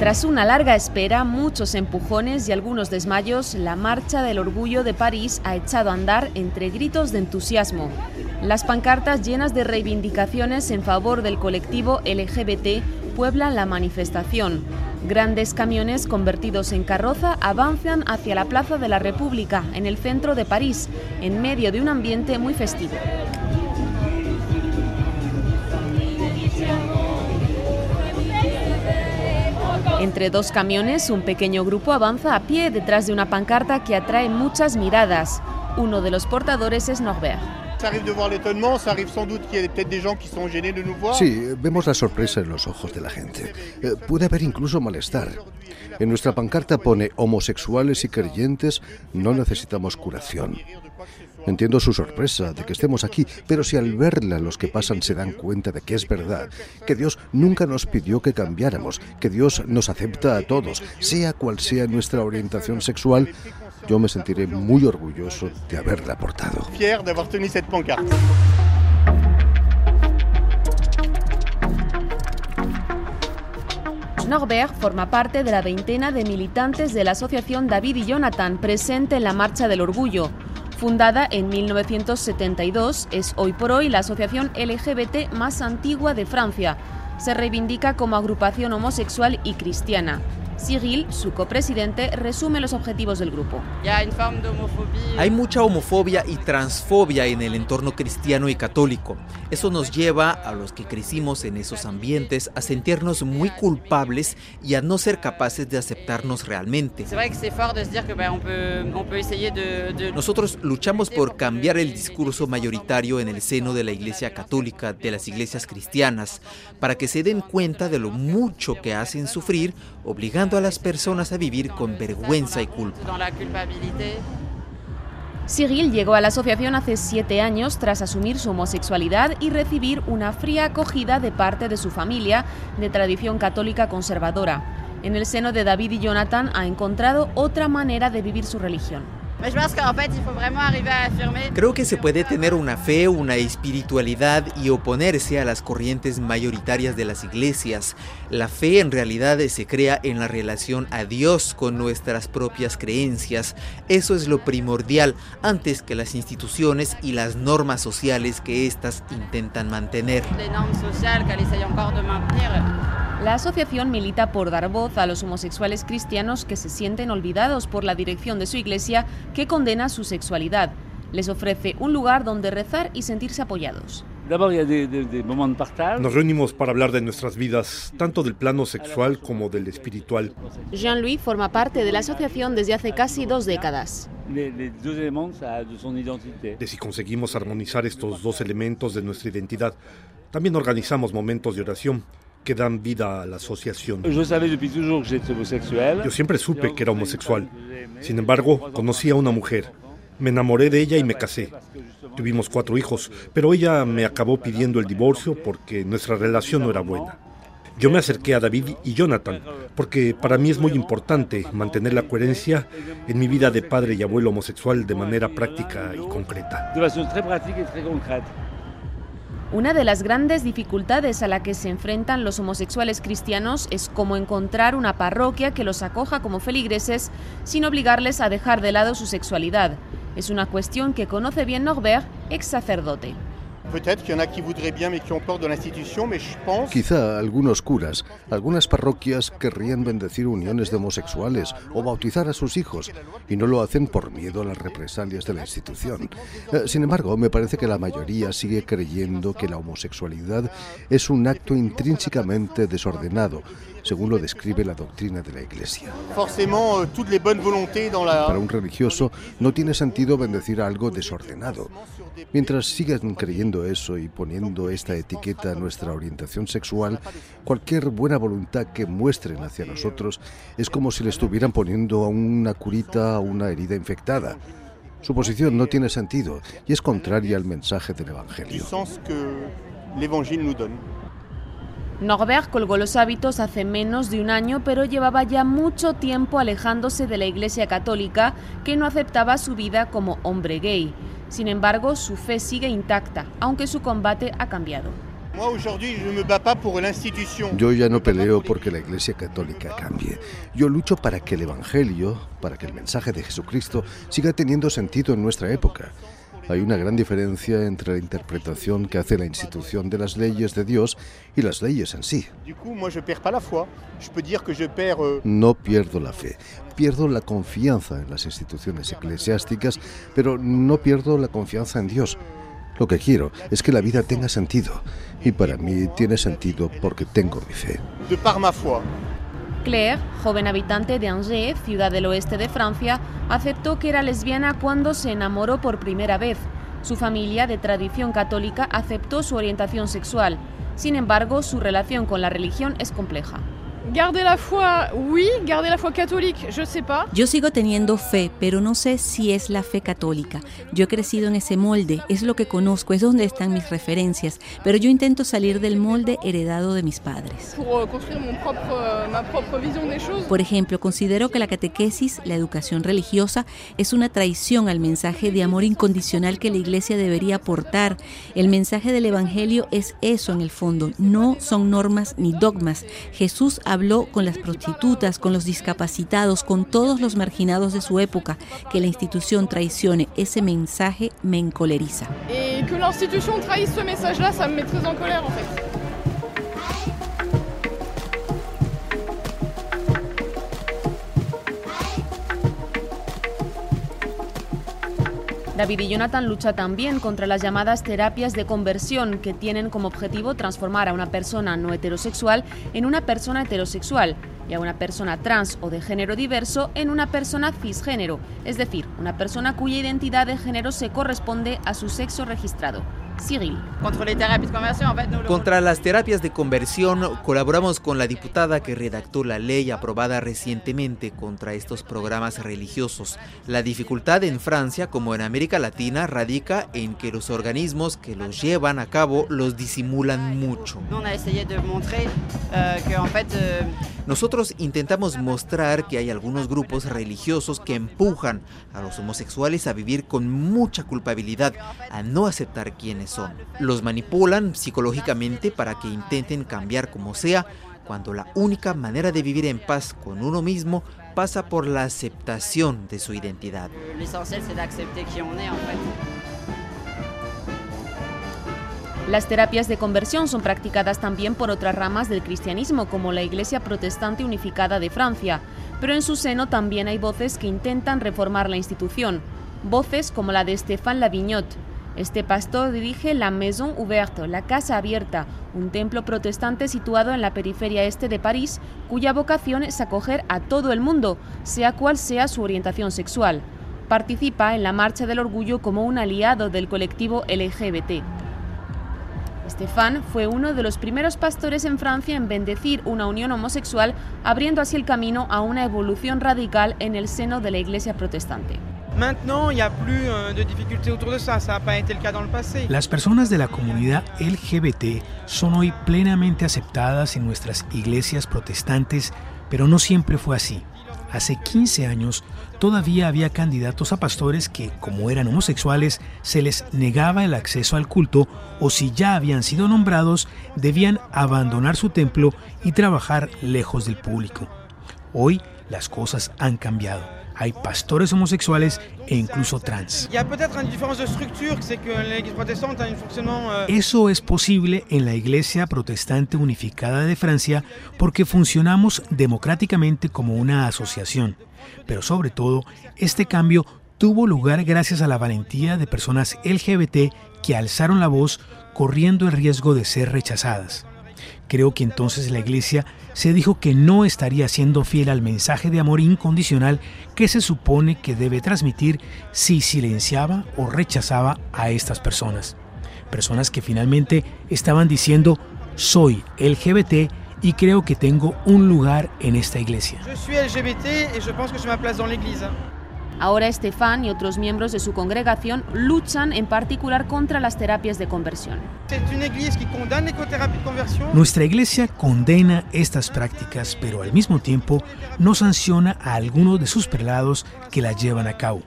Tras una larga espera, muchos empujones y algunos desmayos, la Marcha del Orgullo de París ha echado a andar entre gritos de entusiasmo. Las pancartas llenas de reivindicaciones en favor del colectivo LGBT pueblan la manifestación. Grandes camiones convertidos en carroza avanzan hacia la Plaza de la República, en el centro de París, en medio de un ambiente muy festivo. Entre dos camiones, un pequeño grupo avanza a pie detrás de una pancarta que atrae muchas miradas. Uno de los portadores es Norbert. Sí, vemos la sorpresa en los ojos de la gente. Eh, puede haber incluso malestar. En nuestra pancarta pone homosexuales y creyentes no necesitamos curación. Entiendo su sorpresa de que estemos aquí, pero si al verla los que pasan se dan cuenta de que es verdad, que Dios nunca nos pidió que cambiáramos, que Dios nos acepta a todos, sea cual sea nuestra orientación sexual, yo me sentiré muy orgulloso de haberla aportado. Norbert forma parte de la veintena de militantes de la asociación David y Jonathan presente en la Marcha del Orgullo. Fundada en 1972, es hoy por hoy la asociación LGBT más antigua de Francia. Se reivindica como agrupación homosexual y cristiana. Cyril, su copresidente, resume los objetivos del grupo. Hay mucha homofobia y transfobia en el entorno cristiano y católico. Eso nos lleva a los que crecimos en esos ambientes a sentirnos muy culpables y a no ser capaces de aceptarnos realmente. Nosotros luchamos por cambiar el discurso mayoritario en el seno de la Iglesia Católica, de las iglesias cristianas, para que se den cuenta de lo mucho que hacen sufrir, obligando a las personas a vivir con vergüenza y culpa. Cyril llegó a la asociación hace siete años tras asumir su homosexualidad y recibir una fría acogida de parte de su familia de tradición católica conservadora. En el seno de David y Jonathan ha encontrado otra manera de vivir su religión. Creo que se puede tener una fe, una espiritualidad y oponerse a las corrientes mayoritarias de las iglesias. La fe en realidad se crea en la relación a Dios con nuestras propias creencias. Eso es lo primordial antes que las instituciones y las normas sociales que éstas intentan mantener. La asociación milita por dar voz a los homosexuales cristianos que se sienten olvidados por la dirección de su iglesia que condena su sexualidad. Les ofrece un lugar donde rezar y sentirse apoyados. Nos reunimos para hablar de nuestras vidas, tanto del plano sexual como del espiritual. Jean-Louis forma parte de la asociación desde hace casi dos décadas. De si conseguimos armonizar estos dos elementos de nuestra identidad. También organizamos momentos de oración que dan vida a la asociación. Yo siempre supe que era homosexual. Sin embargo, conocí a una mujer. Me enamoré de ella y me casé. Tuvimos cuatro hijos, pero ella me acabó pidiendo el divorcio porque nuestra relación no era buena. Yo me acerqué a David y Jonathan, porque para mí es muy importante mantener la coherencia en mi vida de padre y abuelo homosexual de manera práctica y concreta. Una de las grandes dificultades a la que se enfrentan los homosexuales cristianos es cómo encontrar una parroquia que los acoja como feligreses sin obligarles a dejar de lado su sexualidad. Es una cuestión que conoce bien Norbert, ex sacerdote. Quizá algunos curas, algunas parroquias querrían bendecir uniones de homosexuales o bautizar a sus hijos y no lo hacen por miedo a las represalias de la institución. Eh, sin embargo, me parece que la mayoría sigue creyendo que la homosexualidad es un acto intrínsecamente desordenado según lo describe la doctrina de la Iglesia. Euh, Para un religioso no tiene sentido bendecir algo desordenado. Mientras sigan creyendo eso y poniendo esta etiqueta a nuestra orientación sexual, cualquier buena voluntad que muestren hacia nosotros es como si le estuvieran poniendo a una curita a una herida infectada. Su posición no tiene sentido y es contraria al mensaje del Evangelio. Norbert colgó los hábitos hace menos de un año, pero llevaba ya mucho tiempo alejándose de la Iglesia Católica, que no aceptaba su vida como hombre gay. Sin embargo, su fe sigue intacta, aunque su combate ha cambiado. Yo ya no peleo porque la Iglesia Católica cambie. Yo lucho para que el Evangelio, para que el mensaje de Jesucristo siga teniendo sentido en nuestra época. Hay una gran diferencia entre la interpretación que hace la institución de las leyes de Dios y las leyes en sí. No pierdo la fe, pierdo la confianza en las instituciones eclesiásticas, pero no pierdo la confianza en Dios. Lo que quiero es que la vida tenga sentido, y para mí tiene sentido porque tengo mi fe. Claire, joven habitante de Angers, ciudad del oeste de Francia, aceptó que era lesbiana cuando se enamoró por primera vez. Su familia, de tradición católica, aceptó su orientación sexual. Sin embargo, su relación con la religión es compleja. Garder la foi, oui. Garder la foi católica, je sais pas. Yo sigo teniendo fe, pero no sé si es la fe católica. Yo he crecido en ese molde, es lo que conozco, es donde están mis referencias, pero yo intento salir del molde heredado de mis padres. Des choses. Por ejemplo, considero que la catequesis, la educación religiosa, es una traición al mensaje de amor incondicional que la iglesia debería aportar. El mensaje del Evangelio es eso en el fondo, no son normas ni dogmas. Jesús habló con las prostitutas, con los discapacitados, con todos los marginados de su época. Que la institución traicione ese mensaje me encoleriza. Et que l'institution trahisse ce message-là, ça me met en colère en fait. David y Jonathan lucha también contra las llamadas terapias de conversión que tienen como objetivo transformar a una persona no heterosexual en una persona heterosexual y a una persona trans o de género diverso en una persona cisgénero, es decir, una persona cuya identidad de género se corresponde a su sexo registrado. Cyril. Contra las terapias de conversión colaboramos con la diputada que redactó la ley aprobada recientemente contra estos programas religiosos. La dificultad en Francia como en América Latina radica en que los organismos que los llevan a cabo los disimulan mucho. Nosotros intentamos mostrar que hay algunos grupos religiosos que empujan a los homosexuales a vivir con mucha culpabilidad, a no aceptar quienes son. Los manipulan psicológicamente para que intenten cambiar como sea, cuando la única manera de vivir en paz con uno mismo pasa por la aceptación de su identidad. Las terapias de conversión son practicadas también por otras ramas del cristianismo, como la Iglesia Protestante Unificada de Francia, pero en su seno también hay voces que intentan reformar la institución, voces como la de Stéphane Lavignot. Este pastor dirige la Maison Ouverte, la Casa Abierta, un templo protestante situado en la periferia este de París, cuya vocación es acoger a todo el mundo, sea cual sea su orientación sexual. Participa en la Marcha del Orgullo como un aliado del colectivo LGBT. Estefan fue uno de los primeros pastores en Francia en bendecir una unión homosexual, abriendo así el camino a una evolución radical en el seno de la Iglesia protestante. Las personas de la comunidad LGBT son hoy plenamente aceptadas en nuestras iglesias protestantes, pero no siempre fue así. Hace 15 años todavía había candidatos a pastores que, como eran homosexuales, se les negaba el acceso al culto o si ya habían sido nombrados, debían abandonar su templo y trabajar lejos del público. Hoy las cosas han cambiado. Hay pastores homosexuales e incluso trans. Eso es posible en la Iglesia Protestante Unificada de Francia porque funcionamos democráticamente como una asociación. Pero sobre todo, este cambio tuvo lugar gracias a la valentía de personas LGBT que alzaron la voz corriendo el riesgo de ser rechazadas. Creo que entonces la Iglesia se dijo que no estaría siendo fiel al mensaje de amor incondicional que se supone que debe transmitir si silenciaba o rechazaba a estas personas. Personas que finalmente estaban diciendo, soy LGBT y creo que tengo un lugar en esta iglesia. Ahora Estefan y otros miembros de su congregación luchan en particular contra las terapias de conversión. Nuestra iglesia condena estas prácticas, pero al mismo tiempo no sanciona a algunos de sus prelados que las llevan a cabo.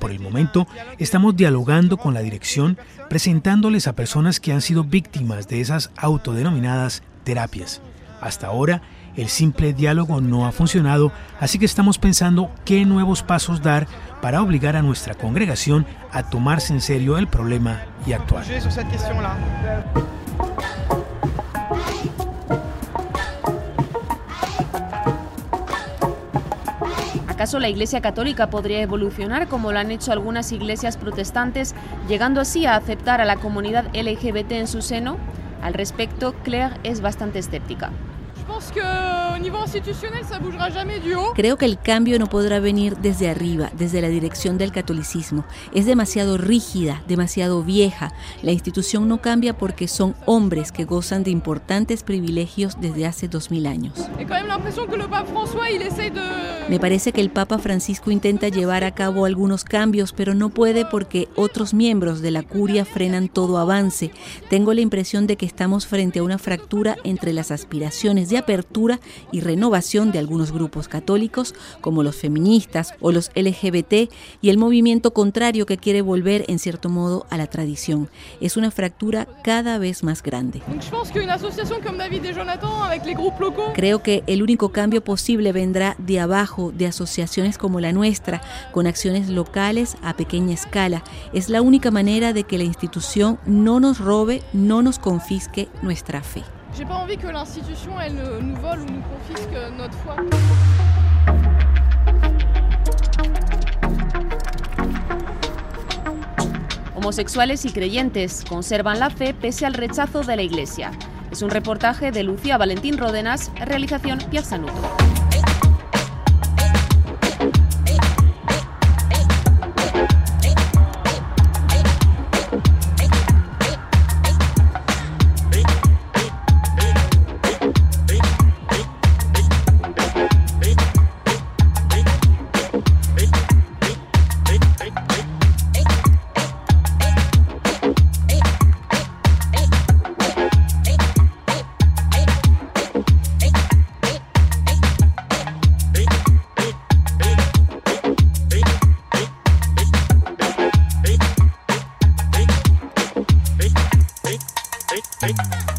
Por el momento, estamos dialogando con la dirección, presentándoles a personas que han sido víctimas de esas autodenominadas terapias. Hasta ahora, el simple diálogo no ha funcionado, así que estamos pensando qué nuevos pasos dar para obligar a nuestra congregación a tomarse en serio el problema y actuar. ¿Acaso la Iglesia Católica podría evolucionar como lo han hecho algunas iglesias protestantes, llegando así a aceptar a la comunidad LGBT en su seno? Al respecto, Claire es bastante escéptica. Creo que el cambio no podrá venir desde arriba, desde la dirección del catolicismo. Es demasiado rígida, demasiado vieja. La institución no cambia porque son hombres que gozan de importantes privilegios desde hace dos mil años. Me parece que el Papa Francisco intenta llevar a cabo algunos cambios, pero no puede porque otros miembros de la curia frenan todo avance. Tengo la impresión de que estamos frente a una fractura entre las aspiraciones de apertura y renovación de algunos grupos católicos, como los feministas o los LGBT, y el movimiento contrario que quiere volver, en cierto modo, a la tradición. Es una fractura cada vez más grande. Creo que el único cambio posible vendrá de abajo, de asociaciones como la nuestra, con acciones locales a pequeña escala. Es la única manera de que la institución no nos robe, no nos confisque nuestra fe. J'ai pas envie que l'institution elle nous vole ou nous confisque notre foi. Homosexuales y creyentes conservan la fe pese al rechazo de la Iglesia. Es un reportaje de Lucía Valentín Ródenas, realización Pierre Sanuto. Hey, hey.